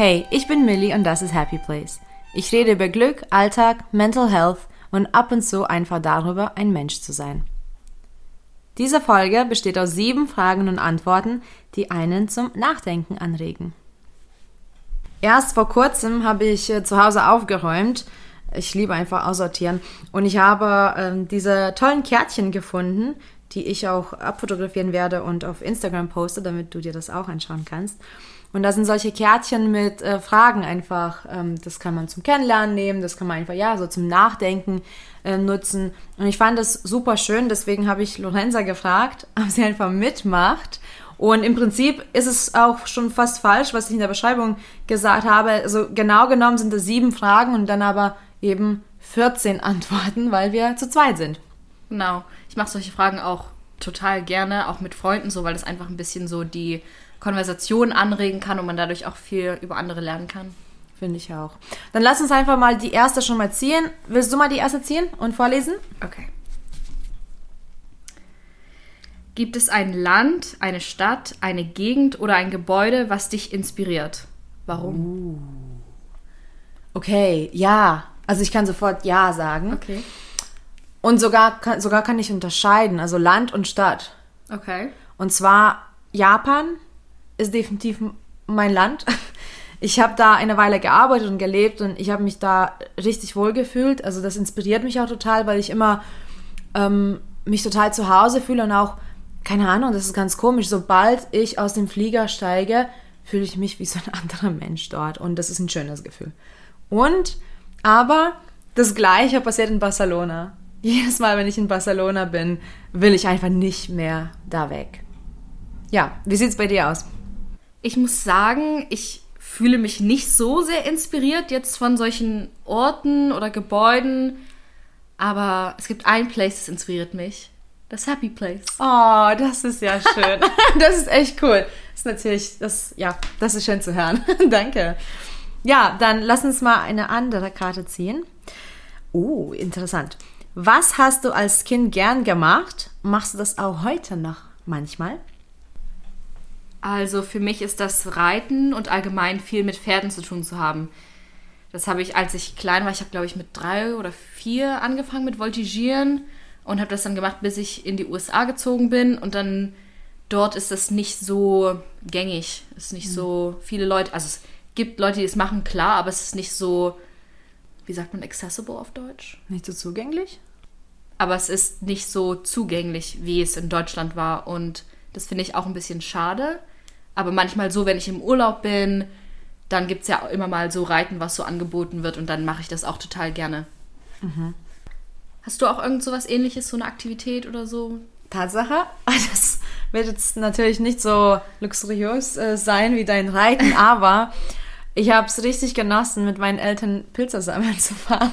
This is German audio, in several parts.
Hey, ich bin Millie und das ist Happy Place. Ich rede über Glück, Alltag, Mental Health und ab und zu einfach darüber, ein Mensch zu sein. Diese Folge besteht aus sieben Fragen und Antworten, die einen zum Nachdenken anregen. Erst vor kurzem habe ich äh, zu Hause aufgeräumt. Ich liebe einfach aussortieren. Und ich habe äh, diese tollen Kärtchen gefunden, die ich auch abfotografieren werde und auf Instagram poste, damit du dir das auch anschauen kannst. Und da sind solche Kärtchen mit äh, Fragen einfach. Ähm, das kann man zum Kennenlernen nehmen, das kann man einfach, ja, so zum Nachdenken äh, nutzen. Und ich fand das super schön, deswegen habe ich Lorenza gefragt, ob sie einfach mitmacht. Und im Prinzip ist es auch schon fast falsch, was ich in der Beschreibung gesagt habe. Also genau genommen sind es sieben Fragen und dann aber eben 14 Antworten, weil wir zu zweit sind. Genau. Ich mache solche Fragen auch total gerne, auch mit Freunden so, weil das einfach ein bisschen so die Konversation anregen kann und man dadurch auch viel über andere lernen kann. Finde ich auch. Dann lass uns einfach mal die erste schon mal ziehen. Willst du mal die erste ziehen und vorlesen? Okay. Gibt es ein Land, eine Stadt, eine Gegend oder ein Gebäude, was dich inspiriert? Warum? Uh. Okay, ja. Also ich kann sofort ja sagen. Okay. Und sogar, sogar kann ich unterscheiden, also Land und Stadt. Okay. Und zwar Japan ist definitiv mein Land. Ich habe da eine Weile gearbeitet und gelebt und ich habe mich da richtig wohl gefühlt. Also das inspiriert mich auch total, weil ich immer ähm, mich total zu Hause fühle und auch, keine Ahnung, das ist ganz komisch, sobald ich aus dem Flieger steige, fühle ich mich wie so ein anderer Mensch dort und das ist ein schönes Gefühl. Und, aber das Gleiche passiert in Barcelona. Jedes Mal, wenn ich in Barcelona bin, will ich einfach nicht mehr da weg. Ja, wie sieht's bei dir aus? Ich muss sagen, ich fühle mich nicht so sehr inspiriert jetzt von solchen Orten oder Gebäuden, aber es gibt ein Place, das inspiriert mich. Das Happy Place. Oh, das ist ja schön. das ist echt cool. Das ist natürlich, das, ja, das ist schön zu hören. Danke. Ja, dann lass uns mal eine andere Karte ziehen. Oh, interessant. Was hast du als Kind gern gemacht? Machst du das auch heute noch manchmal? Also für mich ist das Reiten und allgemein viel mit Pferden zu tun zu haben. Das habe ich, als ich klein war, ich habe glaube ich mit drei oder vier angefangen mit Voltigieren und habe das dann gemacht, bis ich in die USA gezogen bin und dann dort ist das nicht so gängig, es ist nicht so viele Leute, also es gibt Leute, die es machen, klar, aber es ist nicht so, wie sagt man, accessible auf Deutsch? Nicht so zugänglich? aber es ist nicht so zugänglich, wie es in Deutschland war. Und das finde ich auch ein bisschen schade. Aber manchmal so, wenn ich im Urlaub bin, dann gibt es ja auch immer mal so Reiten, was so angeboten wird. Und dann mache ich das auch total gerne. Hast du auch irgend so was ähnliches, so eine Aktivität oder so? Tatsache, das wird jetzt natürlich nicht so luxuriös äh, sein wie dein Reiten, aber ich habe es richtig genossen, mit meinen Eltern Pilze sammeln zu fahren.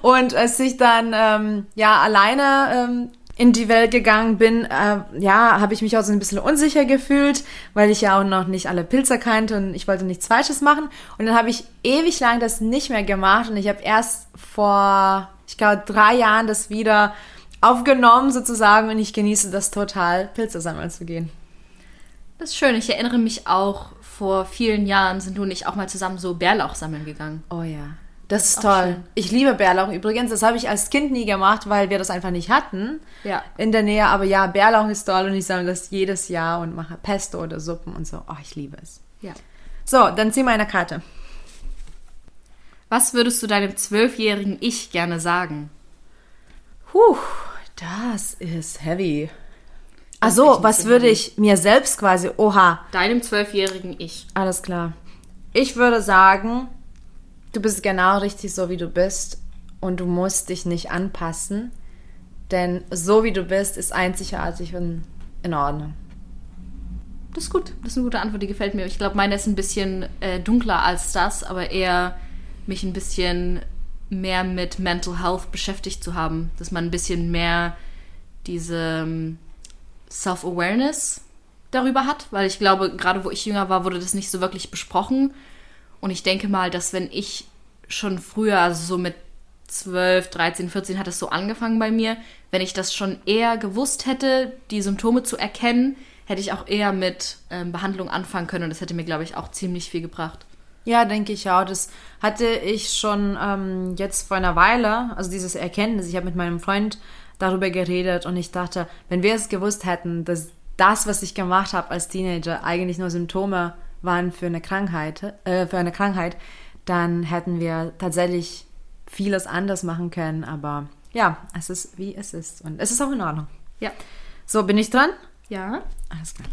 Und als ich dann ähm, ja alleine ähm, in die Welt gegangen bin, äh, ja, habe ich mich auch so ein bisschen unsicher gefühlt, weil ich ja auch noch nicht alle Pilze kannte und ich wollte nichts Falsches machen. Und dann habe ich ewig lang das nicht mehr gemacht und ich habe erst vor, ich glaube, drei Jahren das wieder aufgenommen sozusagen und ich genieße das total, Pilze sammeln zu gehen. Das ist schön. Ich erinnere mich auch, vor vielen Jahren sind du und ich auch mal zusammen so Bärlauch sammeln gegangen. Oh ja. Das ist auch toll. schön. Ich liebe Bärlauch übrigens. Das habe ich als Kind nie gemacht, weil wir das einfach nicht hatten Ja. in der Nähe. Aber ja, Bärlauch ist toll und ich sammle das jedes Jahr und mache Pesto oder Suppen und so. Oh, ich liebe es. Ja. So, dann zieh mal eine Karte. Was würdest du deinem zwölfjährigen Ich gerne sagen? Puh, das ist heavy. Also, was würde heavy. ich mir selbst quasi, oha, Deinem zwölfjährigen Ich. alles klar. Ich würde sagen, du bist genau richtig so, wie du bist und du musst dich nicht anpassen, denn so wie du bist, ist einzigartig und in Ordnung. Das ist gut. Das ist eine gute Antwort, die gefällt mir. Ich glaube, meine ist ein bisschen äh, dunkler als das, aber eher mich ein bisschen mehr mit Mental Health beschäftigt zu haben. Dass man ein bisschen mehr diese ähm, Self-Awareness darüber hat, weil ich glaube, gerade wo ich jünger war, wurde das nicht so wirklich besprochen. Und ich denke mal, dass wenn ich schon früher, also so mit 12, 13, 14 hat es so angefangen bei mir, wenn ich das schon eher gewusst hätte, die Symptome zu erkennen, hätte ich auch eher mit ähm, Behandlung anfangen können und das hätte mir, glaube ich, auch ziemlich viel gebracht. Ja, denke ich auch. Das hatte ich schon ähm, jetzt vor einer Weile, also dieses Erkenntnis. Ich habe mit meinem Freund darüber geredet und ich dachte, wenn wir es gewusst hätten, dass das, was ich gemacht habe als Teenager, eigentlich nur Symptome waren für eine Krankheit, äh, für eine Krankheit, dann hätten wir tatsächlich vieles anders machen können. Aber ja, es ist wie es ist und es ist auch in Ordnung. Ja. So, bin ich dran? Ja. Alles klar.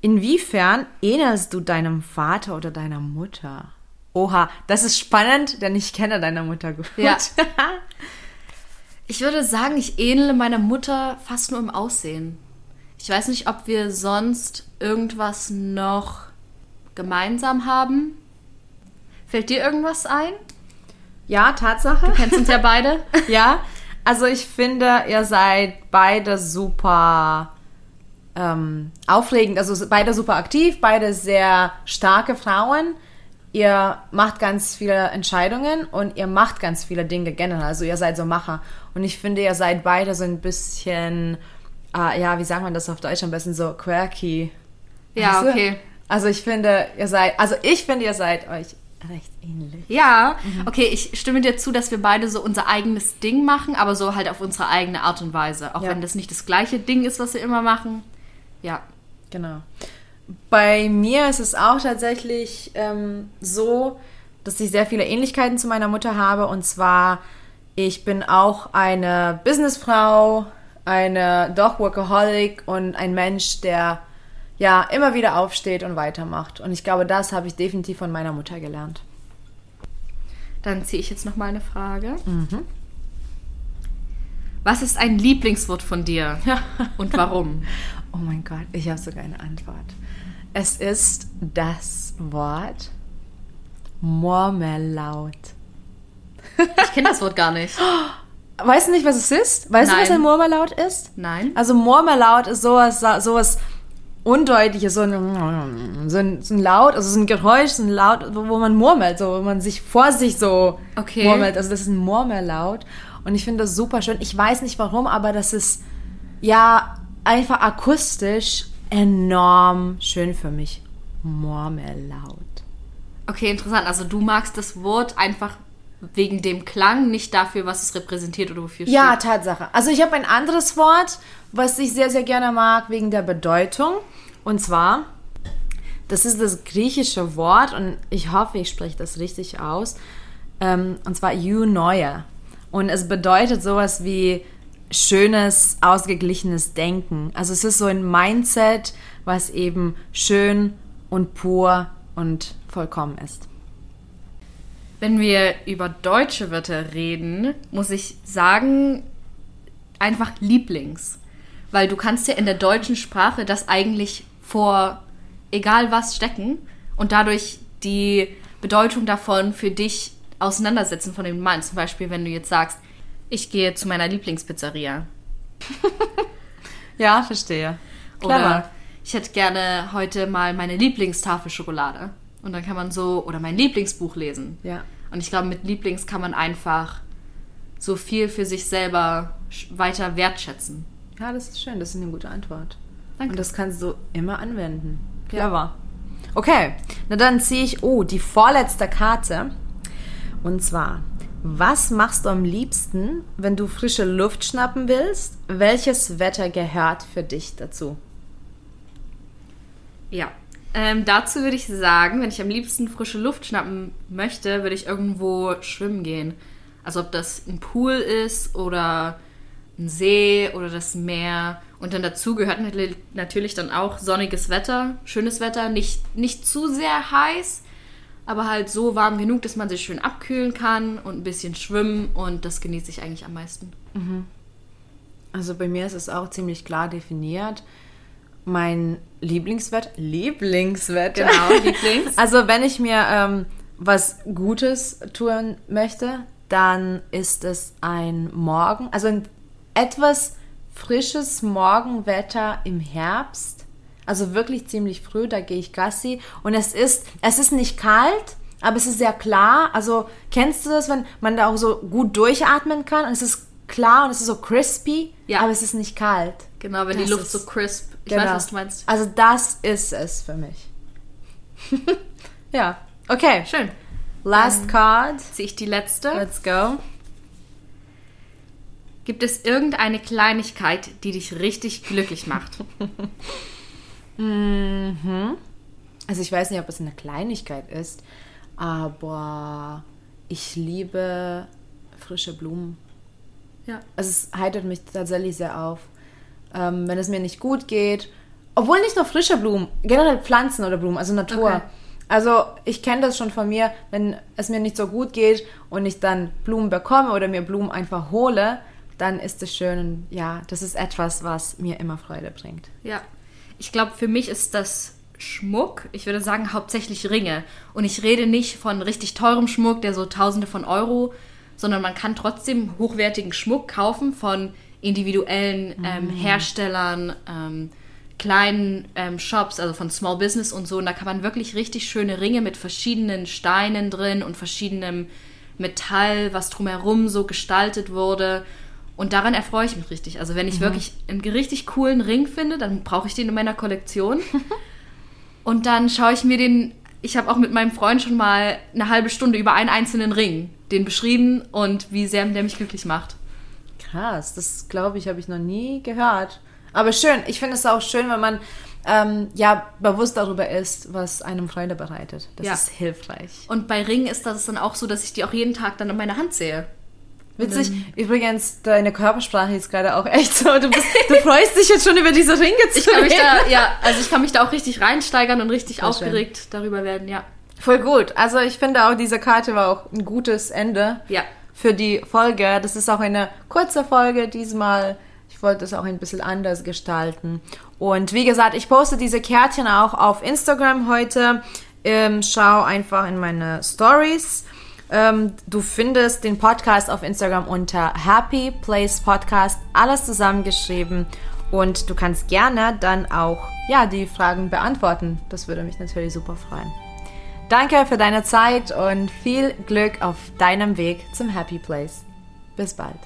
Inwiefern ähnelst du deinem Vater oder deiner Mutter? Oha, das ist spannend, denn ich kenne deine Mutter gut. Ja. Ich würde sagen, ich ähnle meiner Mutter fast nur im Aussehen. Ich weiß nicht, ob wir sonst irgendwas noch gemeinsam haben. Fällt dir irgendwas ein? ja, Tatsache. Du kennst uns ja beide. Ja, also ich finde, ihr seid beide super ähm, aufregend, also beide super aktiv, beide sehr starke Frauen. Ihr macht ganz viele Entscheidungen und ihr macht ganz viele Dinge generell. Also ihr seid so Macher. Und ich finde, ihr seid beide so ein bisschen, äh, ja, wie sagt man das auf Deutsch am besten, so quirky. Ja, Weißt du? okay. Also ich finde, ihr seid, also ich finde, ihr seid euch recht ähnlich. Ja, okay, ich stimme dir zu, dass wir beide so unser eigenes Ding machen, aber so halt auf unsere eigene Art und Weise. Auch Ja. wenn das nicht das gleiche Ding ist, was wir immer machen. Ja. Genau. Bei mir ist es auch tatsächlich ähm, so, dass ich sehr viele Ähnlichkeiten zu meiner Mutter habe. Und zwar, ich bin auch eine Businessfrau, eine doch Workaholic und ein Mensch, der ja immer wieder aufsteht und weitermacht. Und ich glaube, das habe ich definitiv von meiner Mutter gelernt. Dann ziehe ich jetzt noch mal eine Frage. Was ist ein Lieblingswort von dir und warum? Oh mein Gott, ich habe sogar eine Antwort. Es ist das Wort Murmelaut. Ich kenne das Wort gar nicht. Weißt du nicht, was es ist? Weißt du, was Nein. ein Murmelaut ist? Nein. Also Murmelaut ist sowas, sowas Undeutliches, so ein, so, ein, so ein Laut, also so ein Geräusch, so ein Laut, wo, man murmelt, so, wo man sich vor sich so Okay. murmelt. Also das ist ein Murmellaut. Und ich finde das super schön. Ich weiß nicht warum, aber das ist ja einfach akustisch enorm schön für mich. Murmellaut. Okay, interessant. Also du magst das Wort einfach wegen dem Klang, nicht dafür, was es repräsentiert oder wofür es Ja, steht. Tatsache. Also ich habe ein anderes Wort, was ich sehr, sehr gerne mag, wegen der Bedeutung. Und zwar, das ist das griechische Wort und ich hoffe, ich spreche das richtig aus. Ähm, und zwar Eunoia. Und es bedeutet sowas wie schönes, ausgeglichenes Denken. Also es ist so ein Mindset, was eben schön und pur und vollkommen ist. Wenn wir über deutsche Wörter reden, muss ich sagen, einfach Lieblings. Weil du kannst ja in der deutschen Sprache das eigentlich vor egal was stecken und dadurch die Bedeutung davon für dich auseinandersetzen, von dem du meinst. Zum Beispiel, wenn du jetzt sagst, ich gehe zu meiner Lieblingspizzeria. Ja, verstehe. Oder ich hätte gerne heute mal meine Lieblingstafel Schokolade. Und dann kann man so, oder mein Lieblingsbuch lesen. Ja. Und ich glaube, mit Lieblings kann man einfach so viel für sich selber weiter wertschätzen. Ja, das ist schön. Das ist eine gute Antwort. Danke. Und das kannst du immer anwenden. Clever. Okay, na dann ziehe ich, oh, die vorletzte Karte. Und zwar, was machst du am liebsten, wenn du frische Luft schnappen willst? Welches Wetter gehört für dich dazu? Ja. Ähm, dazu würde ich sagen, wenn ich am liebsten frische Luft schnappen möchte, würde ich irgendwo schwimmen gehen. Also ob das ein Pool ist oder ein See oder das Meer. Und dann dazu gehört natürlich dann auch sonniges Wetter, schönes Wetter, nicht, nicht zu sehr heiß, aber halt so warm genug, dass man sich schön abkühlen kann und ein bisschen schwimmen und das genieße ich eigentlich am meisten. Also bei mir ist es auch ziemlich klar definiert. Mein Lieblingswetter, Lieblingswetter. Genau, Lieblings. Also wenn ich mir ähm, was Gutes tun möchte, dann ist es ein Morgen, also ein etwas frisches Morgenwetter im Herbst. Also wirklich ziemlich früh, da gehe ich Gassi. Und es ist, es ist nicht kalt, aber es ist sehr klar. Also kennst du das, wenn man da auch so gut durchatmen kann und es ist klar und es ist so crispy, Ja. aber es ist nicht kalt. Genau, wenn Das die Luft so crisp. Ich Genau. weiß, was du meinst. Also das ist es für mich. Ja. Okay. Schön. Last card. Sehe ich die letzte. Let's go. Gibt es irgendeine Kleinigkeit, die dich richtig glücklich macht? Also ich weiß nicht, ob es eine Kleinigkeit ist, aber ich liebe frische Blumen. ja. Also es heitert mich tatsächlich sehr auf. Ähm, wenn es mir nicht gut geht, obwohl nicht nur frische Blumen, generell Pflanzen oder Blumen, also Natur. Okay. Also ich kenne das schon von mir, wenn es mir nicht so gut geht und ich dann Blumen bekomme oder mir Blumen einfach hole, dann ist es schön und ja, das ist etwas, was mir immer Freude bringt. Ja. Ich glaube, für mich ist das Schmuck, ich würde sagen hauptsächlich Ringe. Und ich rede nicht von richtig teurem Schmuck, der so Tausende von Euro, sondern man kann trotzdem hochwertigen Schmuck kaufen von individuellen ähm, Herstellern, ähm, kleinen ähm, Shops, also von Small Business und so. Und da kann man wirklich richtig schöne Ringe mit verschiedenen Steinen drin und verschiedenem Metall, was drumherum so gestaltet wurde. Und daran erfreue ich mich richtig. Also wenn ich wirklich einen richtig coolen Ring finde, dann brauche ich den in meiner Kollektion. Und dann schaue ich mir den. Ich habe auch mit meinem Freund schon mal eine halbe Stunde über einen einzelnen Ring, den beschrieben und wie sehr der mich glücklich macht. Krass, das glaube ich, habe ich noch nie gehört. Aber schön, ich finde es auch schön, wenn man ähm, ja bewusst darüber ist, was einem Freude bereitet. Das Ja. ist hilfreich. Und bei Ringen ist das dann auch so, dass ich die auch jeden Tag dann in meiner Hand sehe. Witzig, übrigens, deine Körpersprache ist gerade auch echt so. Du, bist, du freust dich jetzt schon über diese Ringe zu Ich kann mich da, ja, also ich kann mich da auch richtig reinsteigern und richtig Sehr aufgeregt darüber werden, ja. Voll gut. Also ich finde auch, diese Karte war auch ein gutes Ende Ja. Für die Folge. Das ist auch eine kurze Folge diesmal. Ich wollte es auch ein bisschen anders gestalten. Und wie gesagt, ich poste diese Kärtchen auch auf Instagram heute. Ähm, schau einfach in meine Stories. Ähm, du findest den Podcast auf Instagram unter Happy Place Podcast, alles zusammengeschrieben. Und du kannst gerne dann auch ja, die Fragen beantworten. Das würde mich natürlich super freuen. Danke für deine Zeit und viel Glück auf deinem Weg zum Happy Place. Bis bald.